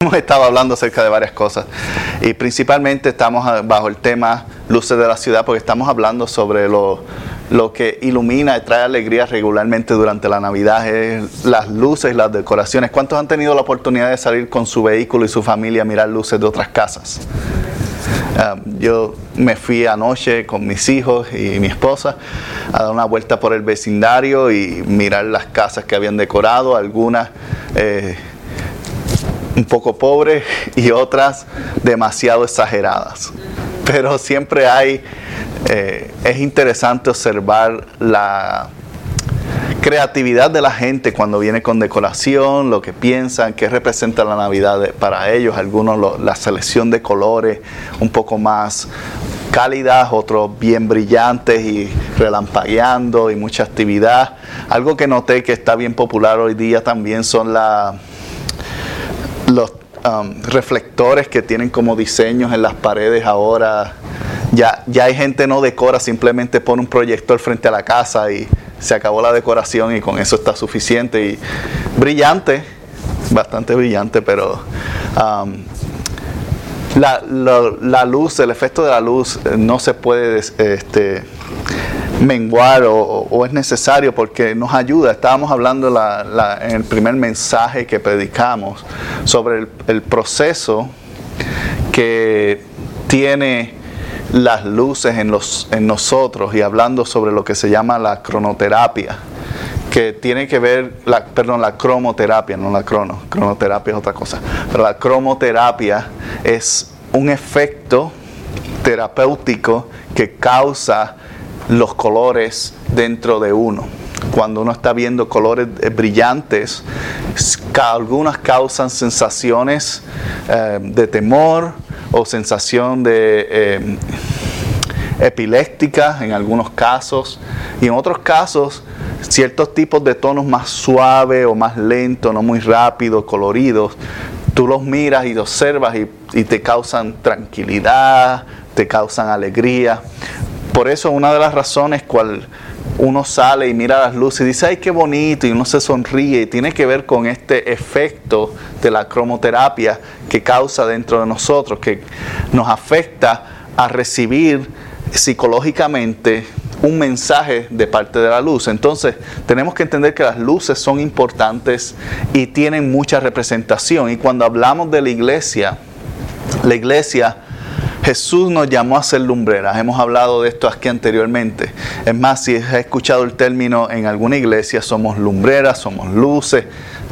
Hemos estado hablando acerca de varias cosas y principalmente estamos bajo el tema luces de la ciudad porque estamos hablando sobre lo, lo que ilumina y trae alegría regularmente durante la Navidad, es las luces, las decoraciones. ¿Cuántos han tenido la oportunidad de salir con su vehículo y su familia a mirar luces de otras casas? Um, yo me fui anoche con mis hijos y mi esposa a dar una vuelta por el vecindario y mirar las casas que habían decorado, algunas eh, un poco pobres y otras demasiado exageradas. Pero siempre hay, eh, es interesante observar la creatividad de la gente cuando viene con decoración, lo que piensan, qué representa la Navidad para ellos, algunos la selección de colores un poco más cálidas, otros bien brillantes y relampagueando y mucha actividad. Algo que noté que está bien popular hoy día también son la, los um, reflectores que tienen como diseños en las paredes ahora. Ya, ya hay gente no decora, simplemente pone un proyector frente a la casa y se acabó la decoración y con eso está suficiente. Y brillante, bastante brillante, pero um, la, la, luz, el efecto de la luz eh, no se puede este, menguar o, es necesario porque nos ayuda. Estábamos hablando en el primer mensaje que predicamos sobre el, proceso que tiene las luces en, los, en nosotros y hablando sobre lo que se llama la cronoterapia, que tiene que ver, la, perdón, la cromoterapia, no la crono, cronoterapia es otra cosa, pero la cromoterapia es un efecto terapéutico que causa los colores dentro de uno. Cuando uno está viendo colores eh, brillantes, algunas causan sensaciones eh, de temor o sensación de eh, epiléptica en algunos casos y en otros casos ciertos tipos de tonos más suaves o más lentos, no muy rápidos, coloridos, tú los miras y observas y, y te causan tranquilidad, te causan alegría por eso una de las razones cual uno sale y mira las luces y dice, ay, qué bonito, y uno se sonríe, y tiene que ver con este efecto de la cromoterapia que causa dentro de nosotros, que nos afecta a recibir psicológicamente un mensaje de parte de la luz. Entonces, tenemos que entender que las luces son importantes y tienen mucha representación. Y cuando hablamos de la iglesia, la iglesia Jesús nos llamó a ser lumbreras. Hemos hablado de esto aquí anteriormente. Es más, si has escuchado el término en alguna iglesia, somos lumbreras, somos luces.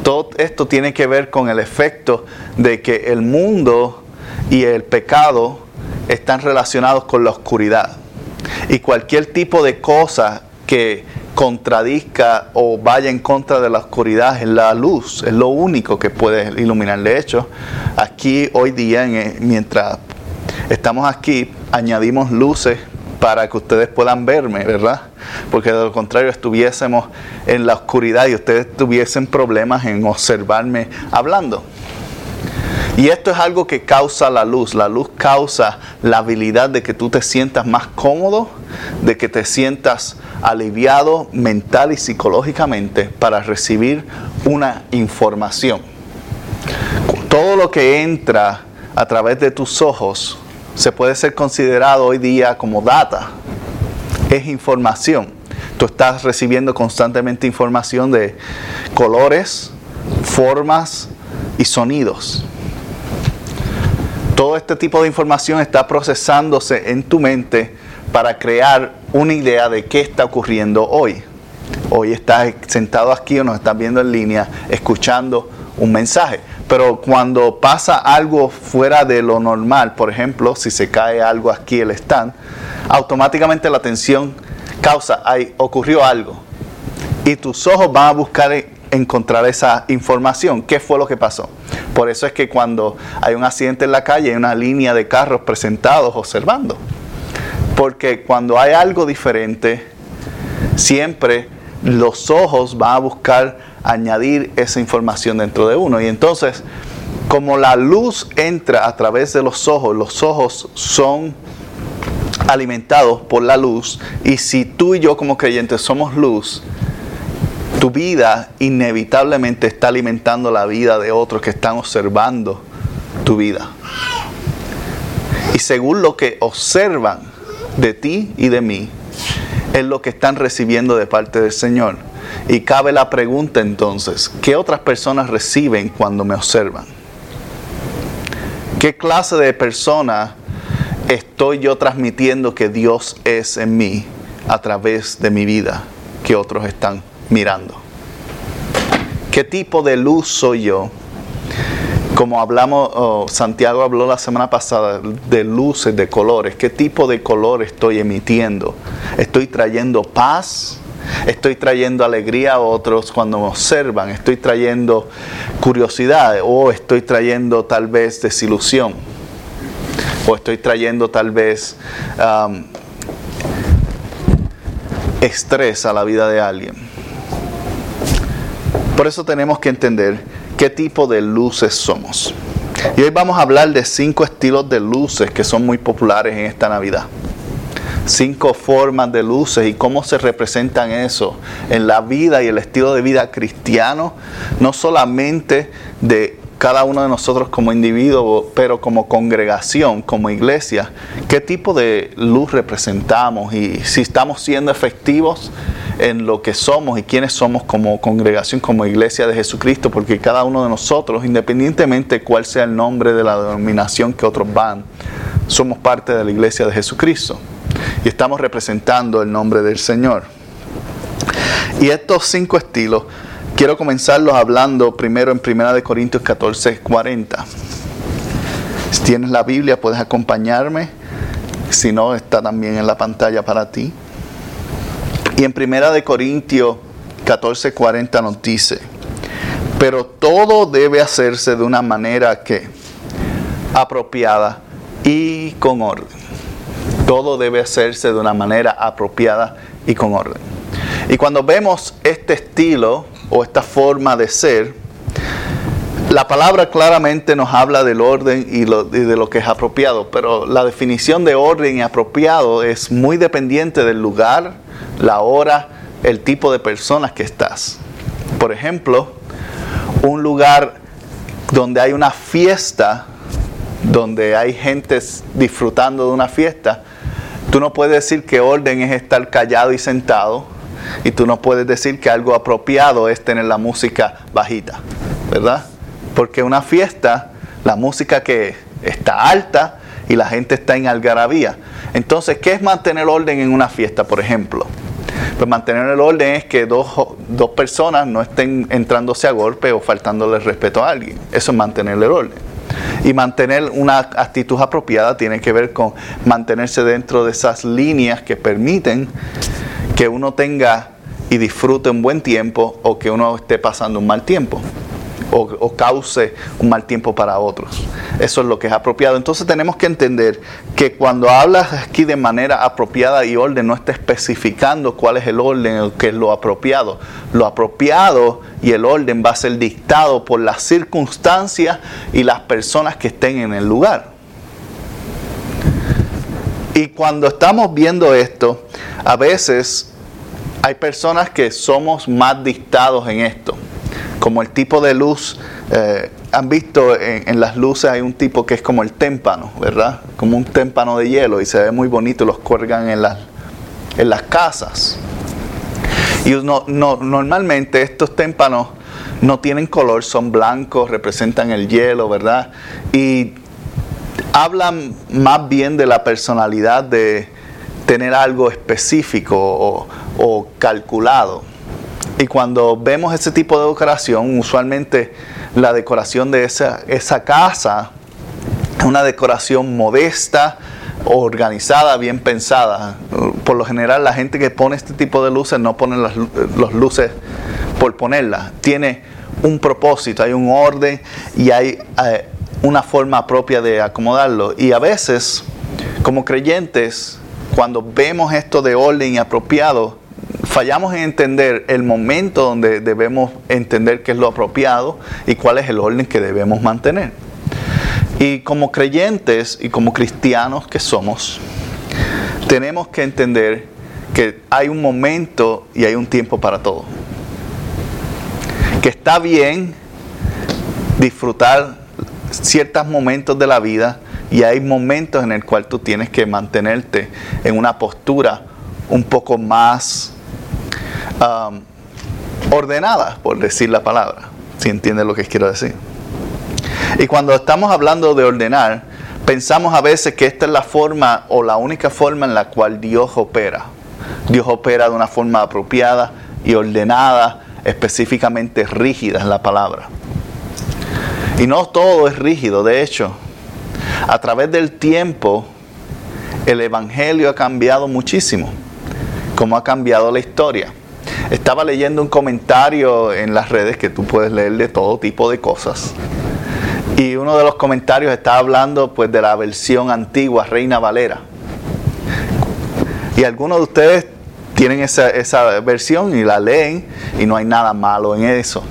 Todo esto tiene que ver con el efecto de que el mundo y el pecado están relacionados con la oscuridad. Y cualquier tipo de cosa que contradizca o vaya en contra de la oscuridad es la luz, es lo único que puede iluminar. De hecho, aquí hoy día, mientras estamos aquí, añadimos luces para que ustedes puedan verme, ¿verdad? Porque de lo contrario estuviésemos en la oscuridad y ustedes tuviesen problemas en observarme hablando. Y esto es algo que causa la luz. La luz causa la habilidad de que tú te sientas más cómodo, de que te sientas aliviado mental y psicológicamente para recibir una información. Todo lo que entra a través de tus ojos se puede ser considerado hoy día como data, es información. Tú estás recibiendo constantemente información de colores, formas y sonidos. Todo este tipo de información está procesándose en tu mente para crear una idea de qué está ocurriendo hoy. Hoy estás sentado aquí o nos estás viendo en línea escuchando un mensaje. Pero cuando pasa algo fuera de lo normal, por ejemplo, si se cae algo aquí el stand, automáticamente la atención causa, ahí ocurrió algo. Y tus ojos van a buscar encontrar esa información. ¿Qué fue lo que pasó? Por eso es que cuando hay un accidente en la calle hay una línea de carros presentados observando. Porque cuando hay algo diferente, siempre los ojos van a buscar añadir esa información dentro de uno. Y entonces, como la luz entra a través de los ojos, los ojos son alimentados por la luz. Y si tú y yo como creyentes somos luz, tu vida inevitablemente está alimentando la vida de otros que están observando tu vida. Y según lo que observan de ti y de mí, es lo que están recibiendo de parte del Señor. Y cabe la pregunta entonces, ¿qué otras personas reciben cuando me observan? ¿Qué clase de persona estoy yo transmitiendo que Dios es en mí a través de mi vida que otros están mirando? ¿Qué tipo de luz soy yo? Como hablamos, Santiago habló la semana pasada de luces, de colores. ¿Qué tipo de color estoy emitiendo? ¿Estoy trayendo paz? Estoy trayendo alegría a otros cuando me observan. Estoy trayendo curiosidad o estoy trayendo tal vez desilusión. O estoy trayendo tal vez estrés a la vida de alguien. Por eso tenemos que entender qué tipo de luces somos. Y hoy vamos a hablar de cinco estilos de luces que son muy populares en esta Navidad. Cinco formas de luces y cómo se representan eso en la vida y el estilo de vida cristiano, no solamente de cada uno de nosotros como individuo, pero como congregación, como iglesia, qué tipo de luz representamos y si estamos siendo efectivos en lo que somos y quiénes somos como congregación, como iglesia de Jesucristo, porque cada uno de nosotros, independientemente de cuál sea el nombre de la denominación que otros van, somos parte de la iglesia de Jesucristo y estamos representando el nombre del Señor. Y estos cinco estilos, quiero comenzarlos hablando primero en 1 Corintios 14, 40. Si tienes la Biblia, puedes acompañarme. Si no, está también en la pantalla para ti. Y en Primera de Corintios 14:40 nos dice, pero todo debe hacerse de una manera que apropiada y con orden. Todo debe hacerse de una manera apropiada y con orden. Y cuando vemos este estilo o esta forma de ser, la palabra claramente nos habla del orden y, de lo que es apropiado, pero la definición de orden y apropiado es muy dependiente del lugar, la hora, el tipo de personas que estás. Por ejemplo, un lugar donde hay una fiesta, donde hay gente disfrutando de una fiesta, tú no puedes decir que orden es estar callado y sentado, y tú no puedes decir que algo apropiado es tener la música bajita, ¿verdad? Porque una fiesta, la música que está alta y la gente está en algarabía. Entonces, ¿qué es mantener orden en una fiesta, por ejemplo? Pues mantener el orden es que dos, dos personas no estén entrándose a golpe o faltándole respeto a alguien. Eso es mantener el orden. Y mantener una actitud apropiada tiene que ver con mantenerse dentro de esas líneas que permiten que uno tenga y disfrute un buen tiempo o que uno esté pasando un mal tiempo o, cause un mal tiempo para otros. Eso es lo que es apropiado. Entonces tenemos que entender que cuando hablas aquí de manera apropiada y orden, no está especificando cuál es el orden o qué es lo apropiado. Lo apropiado y el orden va a ser dictado por las circunstancias y las personas que estén en el lugar. Y cuando estamos viendo esto, a veces hay personas que somos más dictados en esto como el tipo de luz, eh, han visto en, las luces hay un tipo que es como el témpano, ¿verdad? Como un témpano de hielo y se ve muy bonito, los cuelgan en las, en las casas. Y no, normalmente estos témpanos no tienen color, son blancos, representan el hielo, ¿verdad? Y hablan más bien de la personalidad de tener algo específico o calculado. Y cuando vemos ese tipo de decoración, usualmente la decoración de esa, esa casa es una decoración modesta, organizada, bien pensada. Por lo general la gente que pone este tipo de luces no pone las, luces por ponerla, tiene un propósito, hay un orden y hay eh, una forma propia de acomodarlo. Y a veces, como creyentes, cuando vemos esto de orden y apropiado, fallamos en entender el momento donde debemos entender qué es lo apropiado y cuál es el orden que debemos mantener. Y como creyentes y como cristianos que somos, tenemos que entender que hay un momento y hay un tiempo para todo. Que está bien disfrutar ciertos momentos de la vida y hay momentos en el cual tú tienes que mantenerte en una postura un poco más um, ordenada, por decir la palabra, si entiendes lo que quiero decir. Y cuando estamos hablando de ordenar, pensamos a veces que esta es la forma o la única forma en la cual Dios opera. Dios opera de una forma apropiada y ordenada, específicamente rígida en la palabra. Y no todo es rígido, de hecho, a través del tiempo el Evangelio ha cambiado muchísimo, como ha cambiado la historia. Estaba leyendo un comentario en las redes que tú puedes leer de todo tipo de cosas. Y uno de los comentarios está hablando pues de la versión antigua, Reina Valera. Y algunos de ustedes tienen esa, esa versión y la leen y no hay nada malo en eso.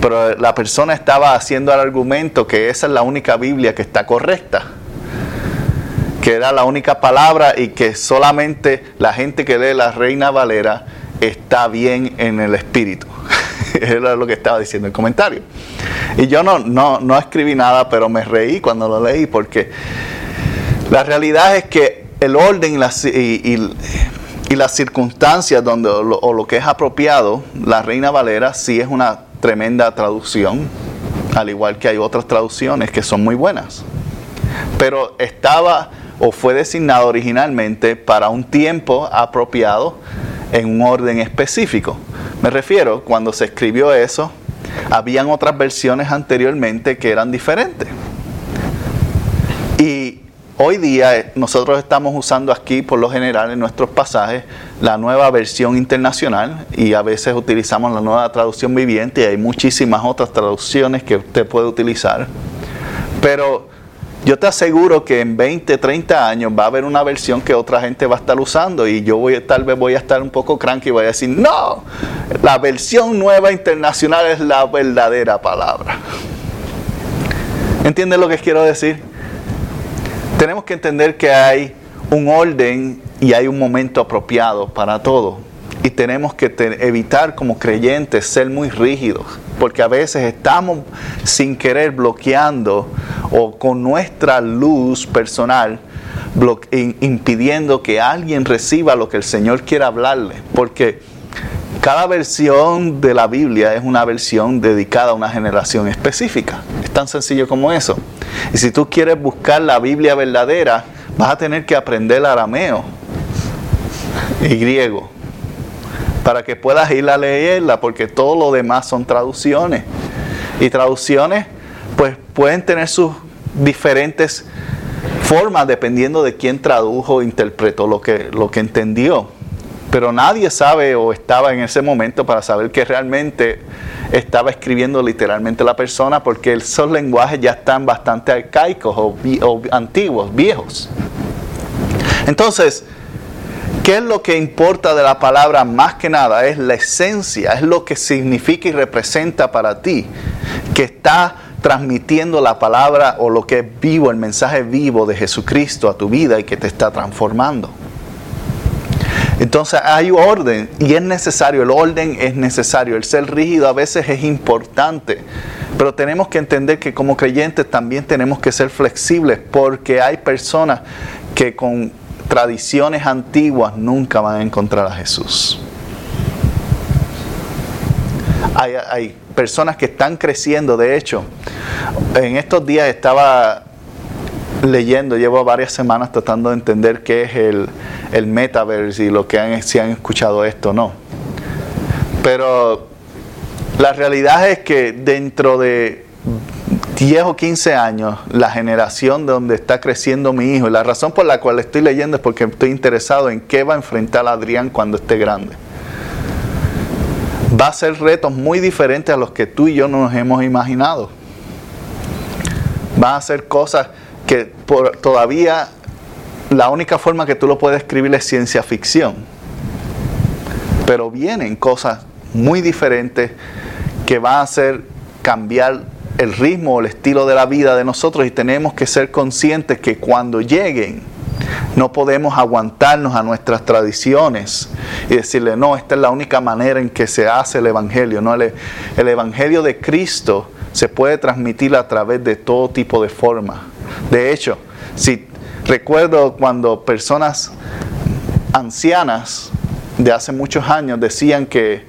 Pero la persona estaba haciendo el argumento que esa es la única Biblia que está correcta. Que era la única palabra y que solamente la gente que lee la Reina Valera está bien en el espíritu. Era lo que estaba diciendo el comentario. Y yo no, no, no escribí nada, pero me reí cuando lo leí porque la realidad es que el orden y las, y, las circunstancias donde, o lo, o lo que es apropiado, la Reina Valera sí es una tremenda traducción, al igual que hay otras traducciones que son muy buenas. Pero estaba o fue designado originalmente para un tiempo apropiado en un orden específico. Me refiero, cuando se escribió eso, habían otras versiones anteriormente que eran diferentes. Y hoy día eh, nosotros estamos usando aquí, por lo general, en nuestros pasajes, la nueva versión internacional y a veces utilizamos la nueva traducción viviente y hay muchísimas otras traducciones que usted puede utilizar. Pero yo te aseguro que en 20, 30 años va a haber una versión que otra gente va a estar usando y yo voy, tal vez voy a estar un poco cranky y voy a decir, no, la versión nueva internacional es la verdadera palabra. ¿Entiendes lo que quiero decir? Tenemos que entender que hay un orden y hay un momento apropiado para todo. Y tenemos que evitar como creyentes ser muy rígidos, porque a veces estamos sin querer bloqueando o con nuestra luz personal impidiendo que alguien reciba lo que el Señor quiere hablarle, porque cada versión de la Biblia es una versión dedicada a una generación específica. Es tan sencillo como eso. Y si tú quieres buscar la Biblia verdadera, vas a tener que aprender arameo y griego para que puedas ir a leerla, porque todo lo demás son traducciones. Y traducciones, pues pueden tener sus diferentes formas dependiendo de quién tradujo interpretó lo que, lo que entendió. Pero nadie sabe o estaba en ese momento para saber que realmente estaba escribiendo literalmente la persona, porque esos lenguajes ya están bastante arcaicos o, o antiguos, viejos. Entonces, ¿Qué es lo que importa de la palabra más que nada? Es la esencia, es lo que significa y representa para ti, que está transmitiendo la palabra o lo que es vivo, el mensaje vivo de Jesucristo a tu vida y que te está transformando. Entonces hay orden y es necesario, el orden es necesario, el ser rígido a veces es importante, pero tenemos que entender que como creyentes también tenemos que ser flexibles porque hay personas que con tradiciones antiguas nunca van a encontrar a Jesús. Hay, personas que están creciendo, de hecho, en estos días estaba leyendo, llevo varias semanas tratando de entender qué es el, el metaverse y lo que han, si han escuchado esto no. Pero la realidad es que dentro de 10 o 15 años, la generación de donde está creciendo mi hijo, y la razón por la cual estoy leyendo es porque estoy interesado en qué va a enfrentar Adrián cuando esté grande. Va a ser retos muy diferentes a los que tú y yo nos hemos imaginado. Va a ser cosas que por, todavía la única forma que tú lo puedes escribir es ciencia ficción. Pero vienen cosas muy diferentes que van a hacer cambiar el ritmo o el estilo de la vida de nosotros y tenemos que ser conscientes que cuando lleguen no podemos aguantarnos a nuestras tradiciones y decirle, no, esta es la única manera en que se hace el Evangelio. No, el, el Evangelio de Cristo se puede transmitir a través de todo tipo de formas. De hecho, si recuerdo cuando personas ancianas de hace muchos años decían que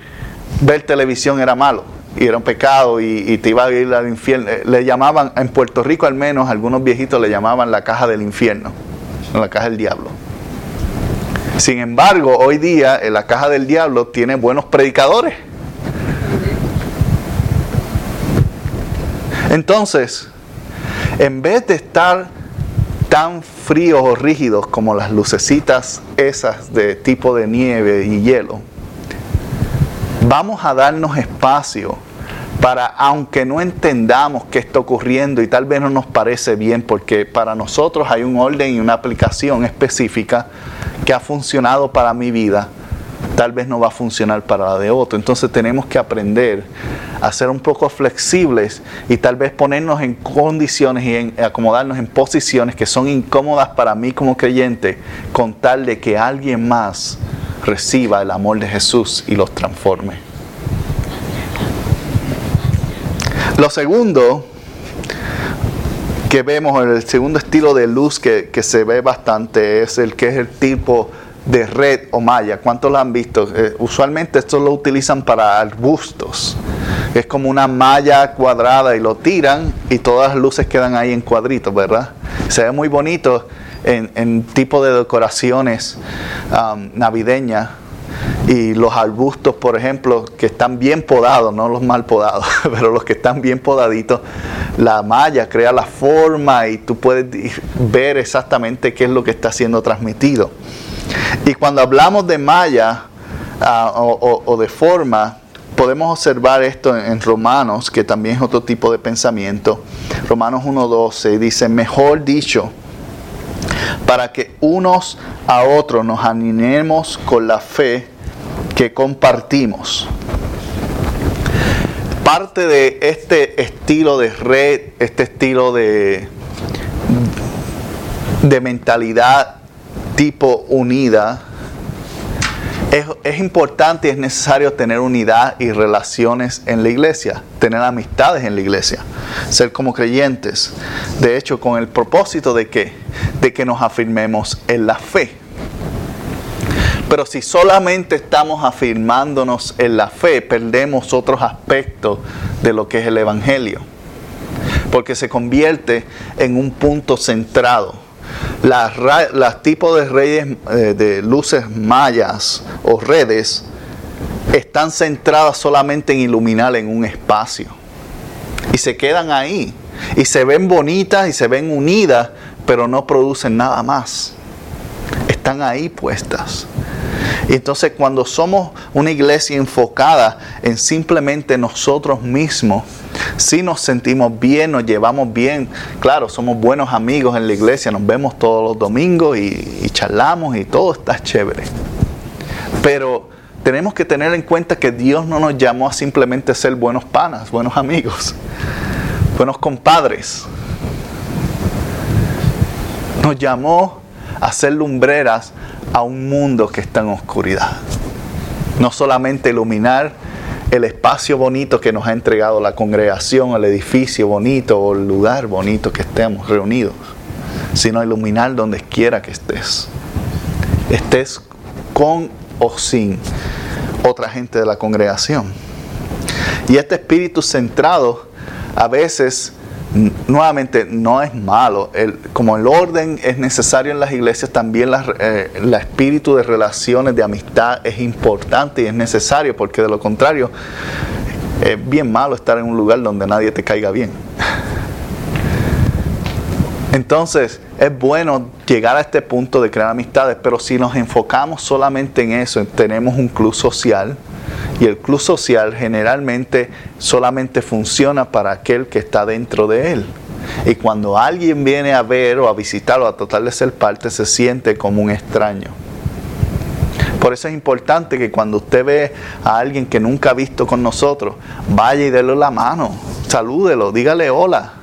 ver televisión era malo y era un pecado y, te iba a ir al infierno. Eh, le llamaban, en Puerto Rico al menos, algunos viejitos le llamaban la caja del infierno, la caja del diablo. Sin embargo, hoy día en la caja del diablo tiene buenos predicadores. Entonces, en vez de estar tan fríos o rígidos como las lucecitas esas de tipo de nieve y hielo, vamos a darnos espacio para, aunque no entendamos qué está ocurriendo y tal vez no nos parece bien, porque para nosotros hay un orden y una aplicación específica que ha funcionado para mi vida, tal vez no va a funcionar para la de otro. Entonces tenemos que aprender a ser un poco flexibles y tal vez ponernos en condiciones y acomodarnos en posiciones que son incómodas para mí como creyente, con tal de que alguien más reciba el amor de Jesús y los transforme. Lo segundo que vemos, el segundo estilo de luz que, que se ve bastante es el que es el tipo de red o malla. ¿Cuántos lo han visto? Eh, usualmente esto lo utilizan para arbustos. Es como una malla cuadrada y lo tiran y todas las luces quedan ahí en cuadritos, ¿verdad? Se ve muy bonito en, tipo de decoraciones um, navideñas. Y los arbustos, por ejemplo, que están bien podados, no los mal podados, pero los que están bien podaditos, la malla crea la forma y tú puedes ver exactamente qué es lo que está siendo transmitido. Y cuando hablamos de malla ah, o, de forma, podemos observar esto en, Romanos, que también es otro tipo de pensamiento. Romanos 1.12 dice, mejor dicho, para que unos a otros nos animemos con la fe que compartimos. Parte de este estilo de red, este estilo de, de mentalidad tipo unida, es, importante y es necesario tener unidad y relaciones en la iglesia, tener amistades en la iglesia, ser como creyentes. De hecho, con el propósito de que, de que nos afirmemos en la fe. Pero si solamente estamos afirmándonos en la fe, perdemos otros aspectos de lo que es el Evangelio. Porque se convierte en un punto centrado las, tipos de redes eh, de luces mayas o redes están centradas solamente en iluminar en un espacio. Y se quedan ahí. Y se ven bonitas y se ven unidas, pero no producen nada más. Están ahí puestas. Entonces cuando somos una iglesia enfocada en simplemente nosotros mismos, si nos sentimos bien, nos llevamos bien. Claro, somos buenos amigos en la iglesia, nos vemos todos los domingos y, charlamos y todo está chévere. Pero tenemos que tener en cuenta que Dios no nos llamó a simplemente ser buenos panas, buenos amigos, buenos compadres. Nos llamó a ser lumbreras a un mundo que está en oscuridad. No solamente iluminar el espacio bonito que nos ha entregado la congregación, el edificio bonito o el lugar bonito que estemos reunidos, sino iluminar donde quiera que estés. Estés con o sin otra gente de la congregación. Y este espíritu centrado a veces nuevamente no es malo. como el orden es necesario en las iglesias, también la, eh, espíritu de relaciones, de amistad es importante y es necesario, porque de lo contrario es bien malo estar en un lugar donde nadie te caiga bien. Entonces es bueno llegar a este punto de crear amistades, pero si nos enfocamos solamente en eso, tenemos un club social Y el club social generalmente solamente funciona para aquel que está dentro de él. Y cuando alguien viene a ver o a visitar o a tratar de ser parte, se siente como un extraño. Por eso es importante que cuando usted ve a alguien que nunca ha visto con nosotros, vaya y déle la mano, salúdelo, dígale hola.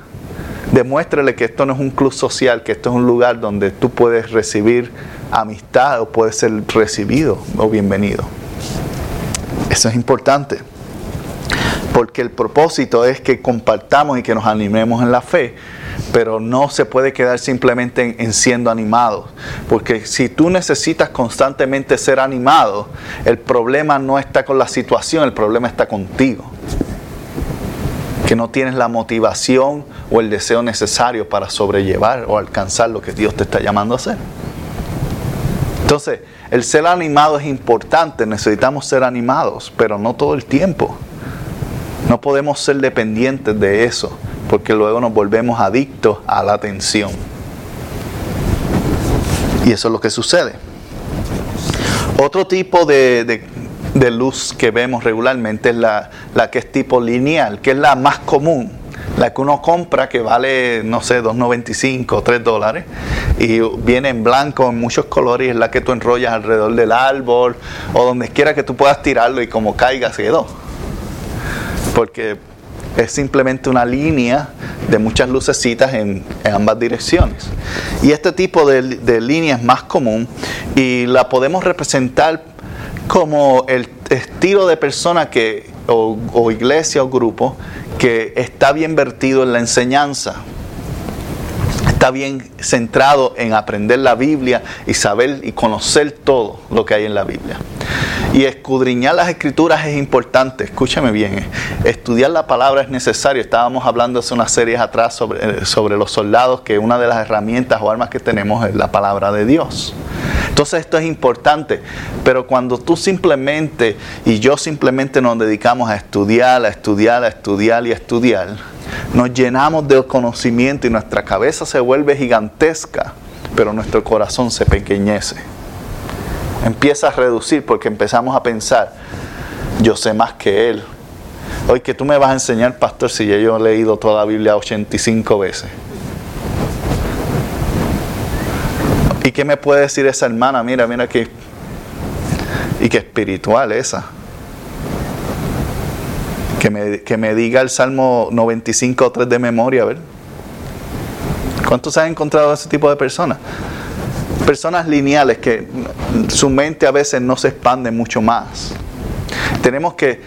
Demuéstrele que esto no es un club social, que esto es un lugar donde tú puedes recibir amistad o puedes ser recibido o bienvenido. Eso es importante. Porque el propósito es que compartamos y que nos animemos en la fe pero no se puede quedar simplemente en, siendo animados. Porque si tú necesitas constantemente ser animado, el problema no está con la situación, el problema está contigo. Que no tienes la motivación o el deseo necesario para sobrellevar o alcanzar lo que Dios te está llamando a hacer. Entonces, el ser animado es importante, necesitamos ser animados, pero no todo el tiempo. No podemos ser dependientes de eso porque luego nos volvemos adictos a la atención. Y eso es lo que sucede. Otro tipo de, luz que vemos regularmente es la, la, que es tipo lineal, que es la más común. La que uno compra que vale, no sé, 2.95, 3 dólares. Y viene en blanco, en muchos colores, es la que tú enrollas alrededor del árbol o donde quiera que tú puedas tirarlo y como caiga se quedó. Porque es simplemente una línea de muchas lucecitas en, ambas direcciones. Y este tipo de, línea es más común y la podemos representar como el estilo de persona que, o, o iglesia o grupo que está bien vertido en la enseñanza está bien centrado en aprender la Biblia y saber y conocer todo lo que hay en la Biblia. Y escudriñar las escrituras es importante, escúchame bien, eh. estudiar la palabra es necesario. Estábamos hablando hace unas series atrás sobre, eh, sobre los soldados, que una de las herramientas o armas que tenemos es la palabra de Dios. Entonces esto es importante, pero cuando tú simplemente y yo simplemente nos dedicamos a estudiar, a estudiar, a estudiar y a estudiar, nos llenamos de conocimiento y nuestra cabeza se vuelve gigantesca, pero nuestro corazón se pequeñece empieza a reducir porque empezamos a pensar, yo sé más que él. Hoy que tú me vas a enseñar, pastor, si ya yo he leído toda la Biblia 85 veces. ¿Y qué me puede decir esa hermana? Mira, mira que... Y qué espiritual esa. Que me, que me diga el Salmo 95 o 3 de memoria, a ver. ¿Cuántos han encontrado ese tipo de personas? personas lineales que su mente a veces no se expande mucho más. Tenemos que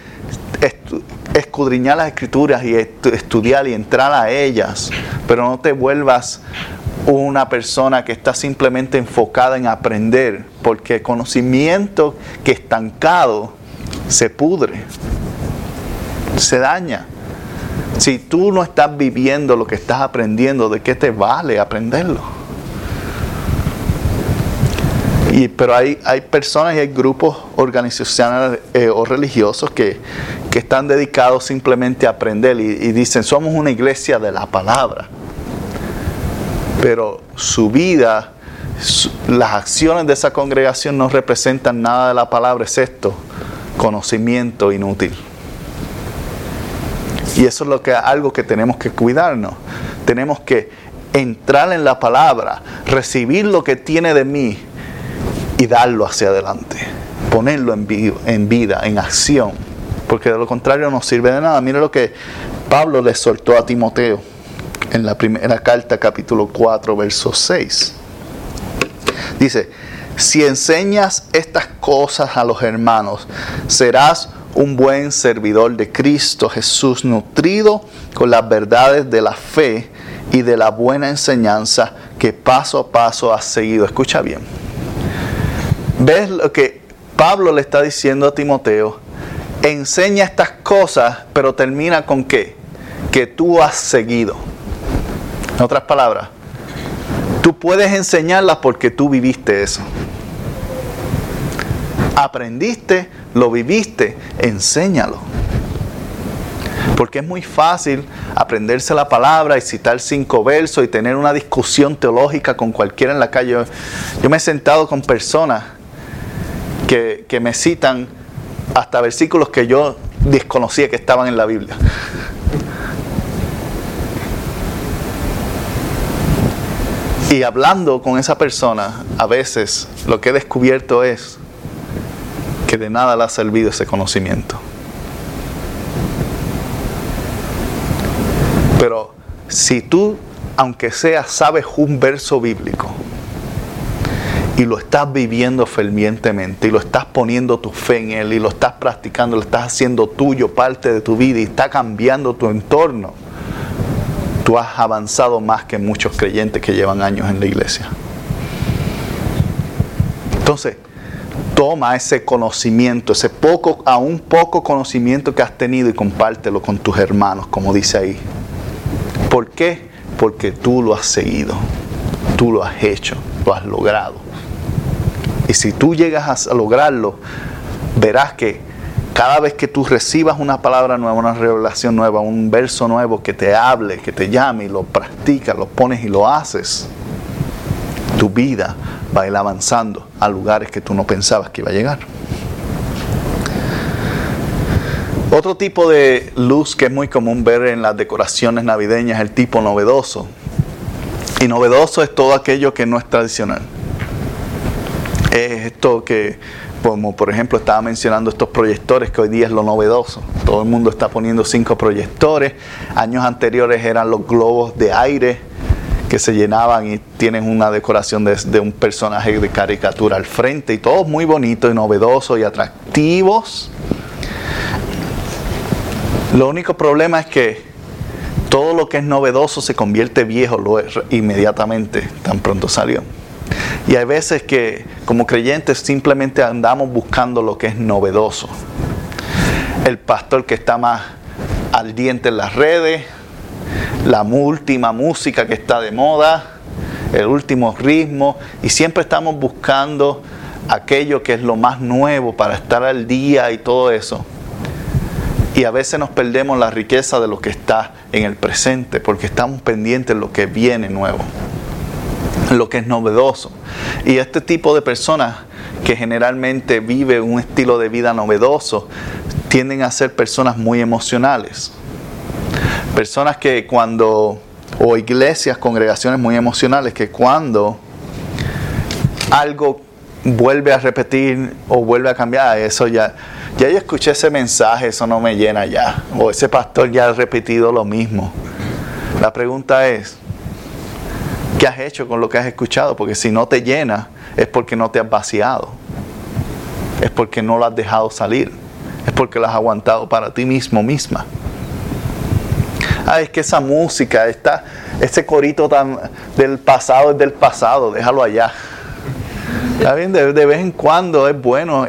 escudriñar las escrituras y estudiar y entrar a ellas, pero no te vuelvas una persona que está simplemente enfocada en aprender, porque conocimiento que estancado se pudre, se daña. Si tú no estás viviendo lo que estás aprendiendo, ¿de qué te vale aprenderlo? pero hay, hay personas y hay grupos organizacionales eh, o religiosos que, están dedicados simplemente a aprender y, y dicen, somos una iglesia de la palabra. Pero su vida, las acciones de esa congregación no representan nada de la palabra, es esto, conocimiento inútil. Y eso es lo que, algo que tenemos que cuidarnos. Tenemos que entrar en la palabra, recibir lo que tiene de mí y darlo hacia adelante, ponerlo en, vida, en acción, porque de lo contrario no sirve de nada. Mire lo que Pablo le soltó a Timoteo en la primera carta, capítulo 4, verso 6. Dice, si enseñas estas cosas a los hermanos, serás un buen servidor de Cristo Jesús, nutrido con las verdades de la fe y de la buena enseñanza que paso a paso has seguido. Escucha bien ¿Ves lo que Pablo le está diciendo a Timoteo? Enseña estas cosas, pero termina con qué? Que tú has seguido. En otras palabras, tú puedes enseñarlas porque tú viviste eso. Aprendiste, lo viviste, enséñalo. Porque es muy fácil aprenderse la palabra y citar cinco versos y tener una discusión teológica con cualquiera en la calle. Yo me he sentado con personas que, me citan hasta versículos que yo desconocía que estaban en la Biblia. Y hablando con esa persona, a veces lo que he descubierto es que de nada le ha servido ese conocimiento. Pero si tú, aunque sea, sabes un verso bíblico y lo estás viviendo fervientemente y lo estás poniendo tu fe en él y lo estás practicando, lo estás haciendo tuyo, parte de tu vida y está cambiando tu entorno, tú has avanzado más que muchos creyentes que llevan años en la iglesia. Entonces, toma ese conocimiento, ese poco, aún poco conocimiento que has tenido y compártelo con tus hermanos, como dice ahí. ¿Por qué? Porque tú lo has seguido, tú lo has hecho, lo has logrado. Y si tú llegas a lograrlo, verás que cada vez que tú recibas una palabra nueva, una revelación nueva, un verso nuevo que te hable, que te llame y lo practicas, lo pones y lo haces, tu vida va a ir avanzando a lugares que tú no pensabas que iba a llegar. Otro tipo de luz que es muy común ver en las decoraciones navideñas es el tipo novedoso. Y novedoso es todo aquello que no es tradicional. Es esto que, como por ejemplo estaba mencionando estos proyectores, que hoy día es lo novedoso. Todo el mundo está poniendo cinco proyectores. Años anteriores eran los globos de aire que se llenaban y tienen una decoración de, de un personaje de caricatura al frente y todos muy bonitos y novedosos y atractivos. Lo único problema es que todo lo que es novedoso se convierte viejo inmediatamente, tan pronto salió. Y hay veces que como creyentes simplemente andamos buscando lo que es novedoso. El pastor que está más al diente en las redes, la última música que está de moda, el último ritmo, y siempre estamos buscando aquello que es lo más nuevo para estar al día y todo eso. Y a veces nos perdemos la riqueza de lo que está en el presente porque estamos pendientes de lo que viene nuevo, lo que es novedoso. Y este tipo de personas que generalmente vive un estilo de vida novedoso tienden a ser personas muy emocionales. Personas que cuando, o iglesias, congregaciones muy emocionales, que cuando algo vuelve a repetir o vuelve a cambiar, eso ya ya yo escuché ese mensaje, eso no me llena ya. O ese pastor ya ha repetido lo mismo. La pregunta es, ¿qué has hecho con lo que has escuchado? Porque si no te llena, es porque no te has vaciado. Es porque no lo has dejado salir. Es porque lo has aguantado para ti mismo, misma. Ah, es que esa música, está, ese corito tan del pasado es del pasado, déjalo allá. Está bien, de, vez en cuando es bueno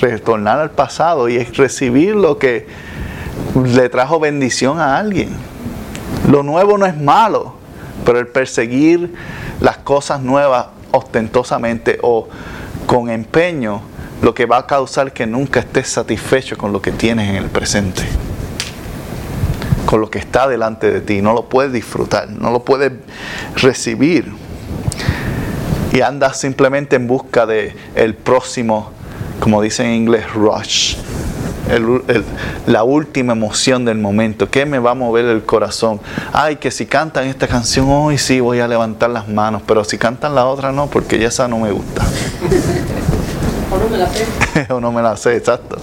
retornar al pasado y recibir lo que le trajo bendición a alguien. Lo nuevo no es malo, pero el perseguir las cosas nuevas ostentosamente o con empeño, lo que va a causar que nunca estés satisfecho con lo que tienes en el presente, con lo que está delante de ti. No lo puedes disfrutar, no lo puedes recibir y andas simplemente en busca de el próximo, como dicen en inglés, rush. la última emoción del momento, ¿qué me va a mover el corazón? Ay, que si cantan esta canción, hoy sí voy a levantar las manos, pero si cantan la otra no, porque ya esa no me gusta. o no me la sé. o no me la sé, exacto.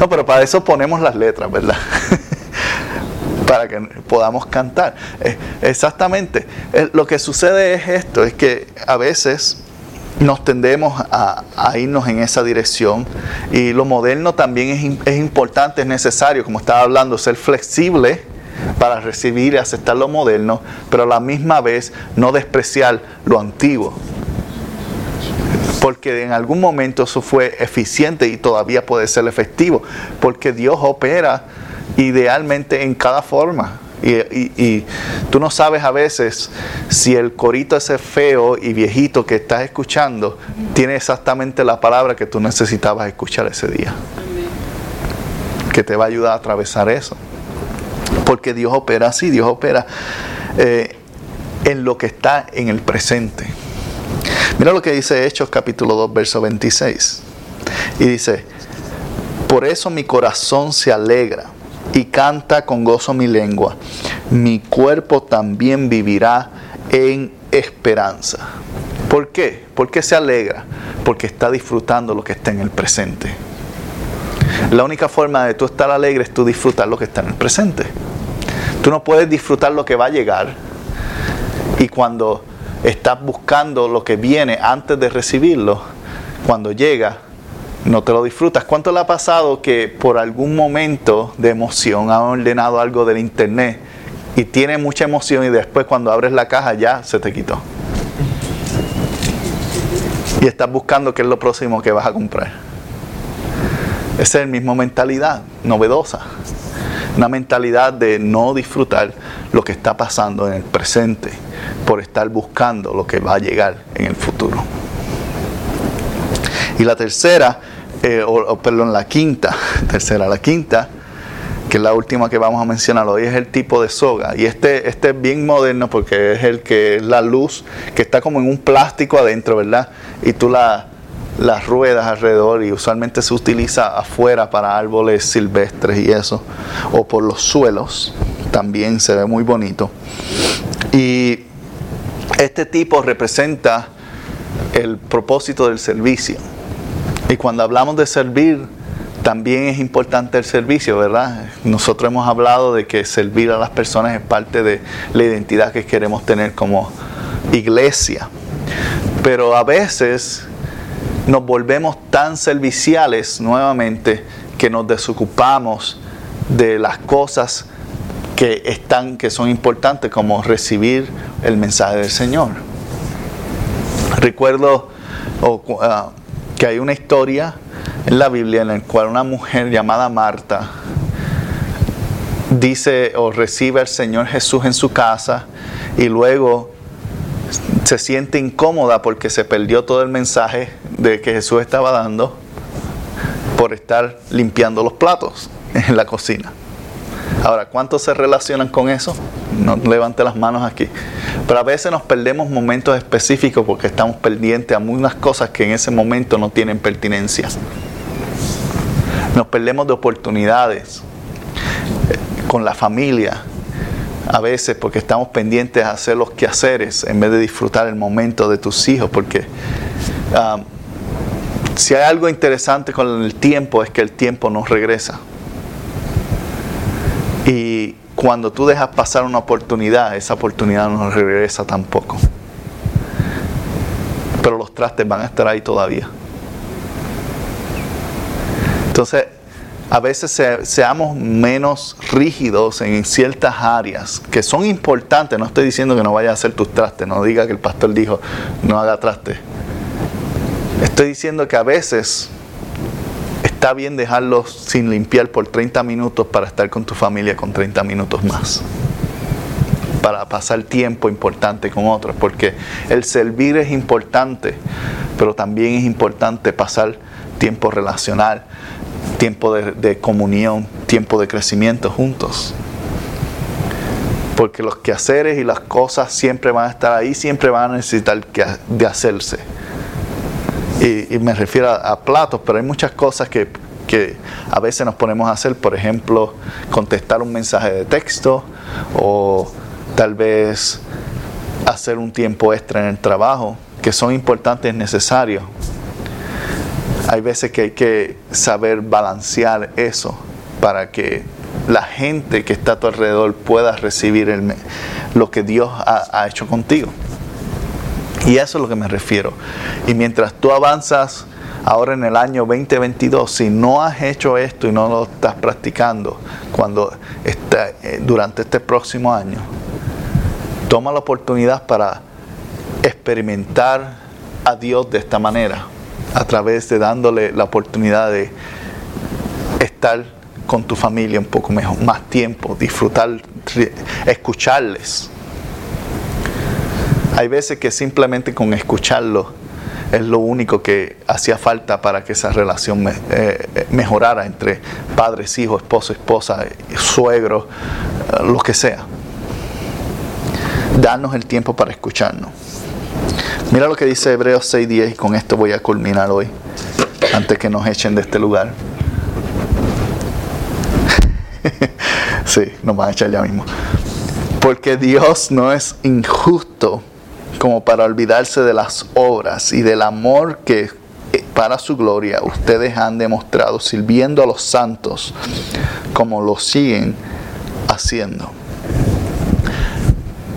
No, pero para eso ponemos las letras, ¿verdad? para que podamos cantar. Eh, exactamente. Eh, lo que sucede es esto, es que a veces nos tendemos a, irnos en esa dirección y lo moderno también es, es importante, es necesario, como estaba hablando, ser flexible para recibir y aceptar lo moderno, pero a la misma vez no despreciar lo antiguo. Porque en algún momento eso fue eficiente y todavía puede ser efectivo, porque Dios opera idealmente en cada forma. Y, tú no sabes a veces si el corito ese feo y viejito que estás escuchando tiene exactamente la palabra que tú necesitabas escuchar ese día. Que te va a ayudar a atravesar eso. Porque Dios opera así, Dios opera eh, en lo que está en el presente. Mira lo que dice Hechos capítulo 2, verso 26. Y dice, Por eso mi corazón se alegra y canta con gozo mi lengua. Mi cuerpo también vivirá en esperanza. ¿Por qué? ¿Por qué se alegra? Porque está disfrutando lo que está en el presente. La única forma de tú estar alegre es tú disfrutar lo que está en el presente. Tú no puedes disfrutar lo que va a llegar y cuando estás buscando lo que viene antes de recibirlo, cuando llega, no te lo disfrutas. ¿Cuánto le ha pasado que por algún momento de emoción ha ordenado algo del internet y tiene mucha emoción y después cuando abres la caja ya se te quitó? Y estás buscando qué es lo próximo que vas a comprar. Esa es la misma mentalidad, novedosa. Una mentalidad de no disfrutar lo que está pasando en el presente por estar buscando lo que va a llegar en el futuro. Y la tercera, eh, o, perdón, la quinta, tercera, la quinta, que es la última que vamos a mencionar hoy, es el tipo de soga. Y este, este es bien moderno porque es el que es la luz que está como en un plástico adentro, ¿verdad? Y tú la, las ruedas alrededor y usualmente se utiliza afuera para árboles silvestres y eso, o por los suelos, también se ve muy bonito. Y este tipo representa el propósito del servicio. Y cuando hablamos de servir, también es importante el servicio, ¿verdad? Nosotros hemos hablado de que servir a las personas es parte de la identidad que queremos tener como iglesia. Pero a veces nos volvemos tan serviciales nuevamente que nos desocupamos de las cosas que están que son importantes como recibir el mensaje del Señor. Recuerdo ah, que hay una historia en la Biblia en la cual una mujer llamada Marta dice o recibe al Señor Jesús en su casa y luego se siente incómoda porque se perdió todo el mensaje de que Jesús estaba dando por estar limpiando los platos en la cocina. Ahora, ¿cuántos se relacionan con eso? No levante las manos aquí. Pero a veces nos perdemos momentos específicos porque estamos pendientes a muchas cosas que en ese momento no tienen pertinencia. Nos perdemos de oportunidades eh, con la familia, a veces porque estamos pendientes a hacer los quehaceres en vez de disfrutar el momento de tus hijos, porque um, si hay algo interesante con el tiempo es que el tiempo no regresa. Y cuando tú dejas pasar una oportunidad, esa oportunidad no regresa tampoco. Pero los trastes van a estar ahí todavía. Entonces, a veces seamos menos rígidos en ciertas áreas que son importantes. No estoy diciendo que no vayas a hacer tus trastes, no diga que el pastor dijo no haga trastes. Estoy diciendo que a veces está bien dejarlos sin limpiar por 30 minutos para estar con tu familia con 30 minutos más. Para pasar tiempo importante con otros, porque el servir es importante, pero también es importante pasar tiempo relacional, tiempo de, comunión, tiempo de crecimiento juntos. Porque los quehaceres y las cosas siempre van a estar ahí, siempre van a necesitar de hacerse. Y, me refiero a, platos, pero hay muchas cosas que, que a veces nos ponemos a hacer, por ejemplo, contestar un mensaje de texto o tal vez hacer un tiempo extra en el trabajo, que son importantes necesarios, hay veces que hay que saber balancear eso para que la gente que está a tu alrededor pueda recibir lo que Dios ha, hecho contigo. Y eso es lo que me refiero. Y mientras tú avanzas ahora en el año 2022, si no has hecho esto y no lo estás practicando cuando está, eh, durante este próximo año, toma la oportunidad para experimentar a Dios de esta manera a través de dándole la oportunidad de estar con tu familia un poco mejor, más tiempo, disfrutar, escucharles. Hay veces que simplemente con escucharlo es lo único que hacía falta para que esa relación eh, mejorara entre padres, hijos, esposo, esposa, suegro, eh, lo que sea. Danos el tiempo para escucharnos. Mira lo que dice Hebreos 6.10 y con esto voy a culminar hoy, antes que nos echen de este lugar. Sí, nos van a echar ya mismo. Porque Dios no es injusto como para olvidarse de las obras y del amor que eh, para su gloria ustedes han demostrado sirviendo a los santos como lo siguen haciendo.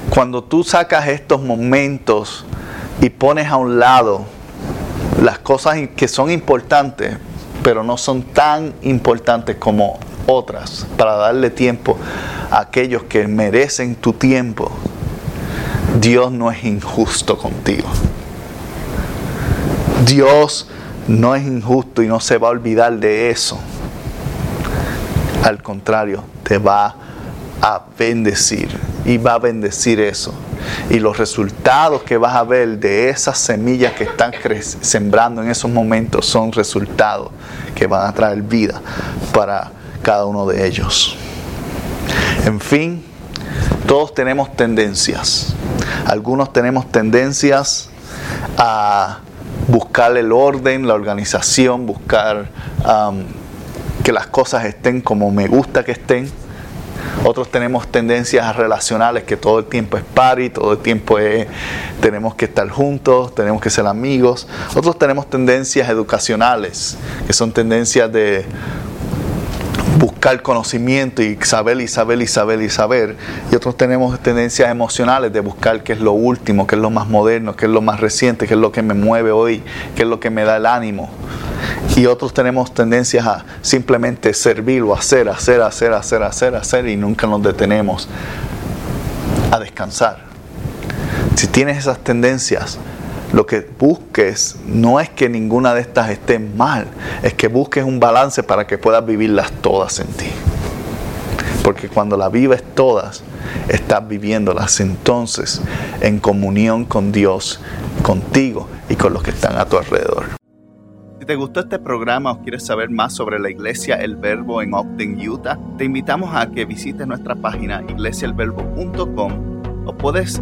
Cuando tú sacas estos momentos y pones a un lado las cosas que son importantes, pero no son tan importantes como otras, para darle tiempo a aquellos que merecen tu tiempo, Dios no es injusto contigo. Dios no es injusto y no se va a olvidar de eso. Al contrario, te va a bendecir y va a bendecir eso. Y los resultados que vas a ver de esas semillas que están sembrando en esos momentos son resultados que van a traer vida para cada uno de ellos. En fin, todos tenemos tendencias. Algunos tenemos tendencias a buscar el orden, la organización, buscar um, que las cosas estén como me gusta que estén. Otros tenemos tendencias relacionales que todo el tiempo es party, todo el tiempo es, tenemos que estar juntos, tenemos que ser amigos. Otros tenemos tendencias educacionales, que son tendencias de buscar conocimiento y saber y saber y saber y saber. Y otros tenemos tendencias emocionales de buscar qué es lo último, qué es lo más moderno, qué es lo más reciente, qué es lo que me mueve hoy, qué es lo que me da el ánimo. Y otros tenemos tendencias a simplemente servir o hacer, hacer, hacer, hacer, hacer, hacer y nunca nos detenemos a descansar. Si tienes esas tendencias, lo que busques no es que ninguna de estas esté mal, es que busques un balance para que puedas vivirlas todas en ti. Porque cuando las vives todas, estás viviéndolas entonces en comunión con Dios, contigo y con los que están a tu alrededor. Si te gustó este programa o quieres saber más sobre la iglesia El Verbo en Ogden, Utah, te invitamos a que visites nuestra página iglesiaelverbo.com o puedes